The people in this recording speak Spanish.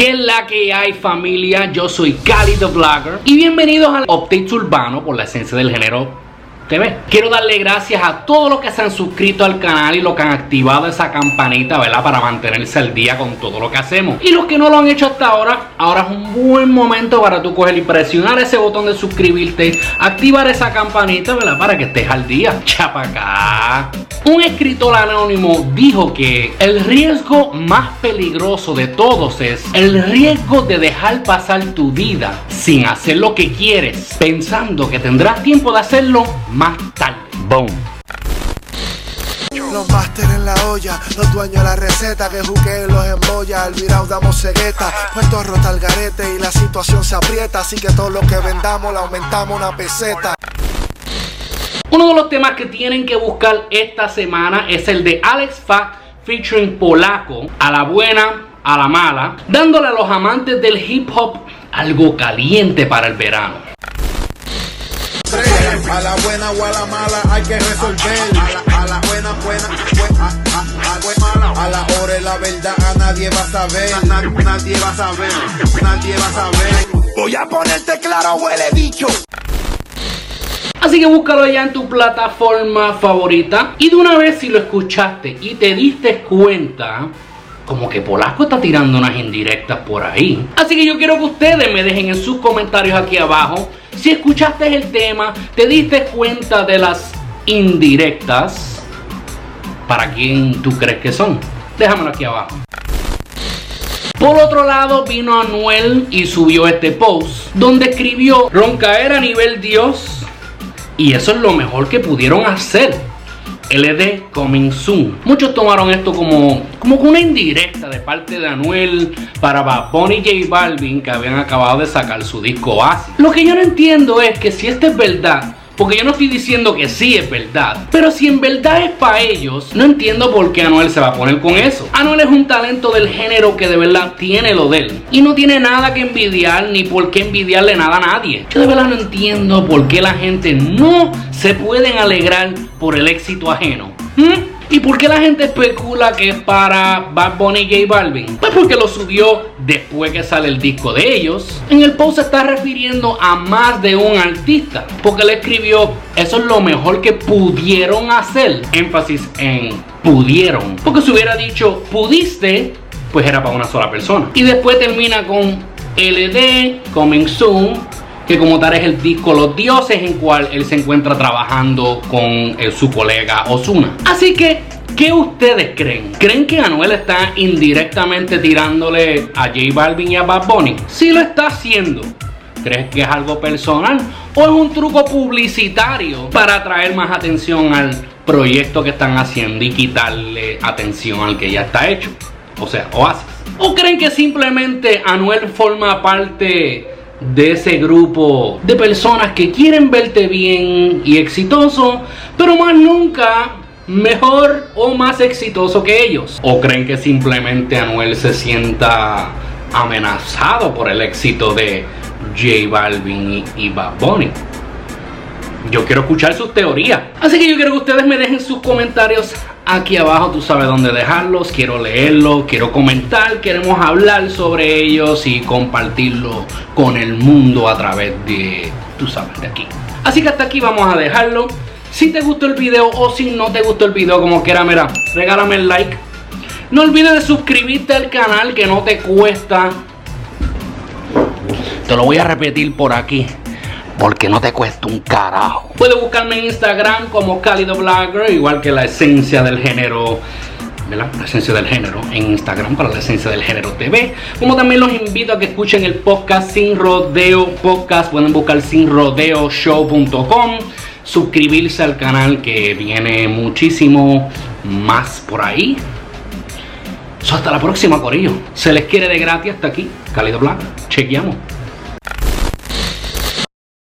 ¿Qué es la que hay familia? Yo soy Cali the Vlogger y bienvenidos al Updates Urbano por la esencia del género Quiero darle gracias a todos los que se han suscrito al canal y los que han activado esa campanita, ¿verdad? Para mantenerse al día con todo lo que hacemos. Y los que no lo han hecho hasta ahora, ahora es un buen momento para tú coger y presionar ese botón de suscribirte, activar esa campanita, ¿verdad? Para que estés al día. Chapacá. Un escritor anónimo dijo que el riesgo más peligroso de todos es el riesgo de dejar pasar tu vida sin hacer lo que quieres, pensando que tendrás tiempo de hacerlo más tarde. Boom. Los máster en la olla, los dueños de la receta que jugué los embolla, al virao damos cegueta, puesto rota el garete y la situación se aprieta, así que todo lo que vendamos le aumentamos una peseta. Uno de los temas que tienen que buscar esta semana es el de Alex Fa featuring Polaco, a la buena, a la mala, dándole a los amantes del hip hop algo caliente para el verano. A la buena o a la mala hay que resolver. A la, buena, buena, buena, a, la hora y la verdad a nadie va a saber. nadie va a saber, nadie va a saber. Voy a ponerte claro, huele bicho. Así que búscalo ya en tu plataforma favorita. Y de una vez si lo escuchaste y te diste cuenta, como que Polasco está tirando unas indirectas por ahí. Así que yo quiero que ustedes me dejen en sus comentarios aquí abajo si escuchaste el tema, te diste cuenta de las indirectas. ¿Para quién tú crees que son? Déjamelo aquí abajo. Por otro lado vino Anuel y subió este post donde escribió roncaer a nivel Dios y eso es lo mejor que pudieron hacer. LD Coming Soon. Muchos tomaron esto como, como una indirecta de parte de Anuel para Bad y J Balvin que habían acabado de sacar su disco Oasis. Lo que yo no entiendo es que si esto es verdad, porque yo no estoy diciendo que sí es verdad. Pero si en verdad es para ellos, no entiendo por qué Anuel se va a poner con eso. Anuel es un talento del género que de verdad tiene lo de él. Y no tiene nada que envidiar ni por qué envidiarle nada a nadie. Yo de verdad no entiendo por qué la gente no se pueden alegrar por el éxito ajeno. ¿Y por qué la gente especula que es para Bad Bunny y J Balvin? Pues porque lo subió después que sale el disco de ellos. En el post se está refiriendo a más de un artista. Porque le escribió, eso es lo mejor que pudieron hacer. Énfasis en pudieron. Porque si hubiera dicho pudiste, pues era para una sola persona. Y después termina con LD, Coming Soon, que como tal es el disco Los Dioses en cual él se encuentra trabajando con eh, su colega Osuna. Así que ¿Qué ustedes creen? ¿Creen que Anuel está indirectamente tirándole a J Balvin y a Bad Bunny? Si lo está haciendo, ¿crees que es algo personal o es un truco publicitario para atraer más atención al proyecto que están haciendo y quitarle atención al que ya está hecho? O sea, Oasis. ¿O creen que simplemente Anuel forma parte de ese grupo de personas que quieren verte bien y exitoso, pero más nunca mejor o más exitoso que ellos? ¿O creen que simplemente Anuel se sienta amenazado por el éxito de J Balvin y Bad Bunny? Yo quiero escuchar sus teorías. Así que yo quiero que ustedes me dejen sus comentarios aquí abajo. Tú sabes dónde dejarlos. Quiero leerlos, quiero comentar. Queremos hablar sobre ellos y compartirlo con el mundo a través de, tú sabes, de aquí. Así que hasta aquí vamos a dejarlo. Si te gustó el video o si no te gustó el video, como quiera, mira, regálame el like. No olvides de suscribirte al canal que no te cuesta. Te lo voy a repetir por aquí porque no te cuesta un carajo. Puedes buscarme en Instagram como Cálido Blogger, igual que la esencia del género. ¿verdad? La esencia del género en Instagram para la esencia del género TV. Como también los invito a que escuchen el podcast Sin Rodeo Podcast. Pueden buscar sinrodeoshow.com. Suscribirse al canal que viene muchísimo más por ahí. hasta la próxima, Corillo. Se les quiere de gratis hasta aquí. Cálido Blogger. Chequeamos.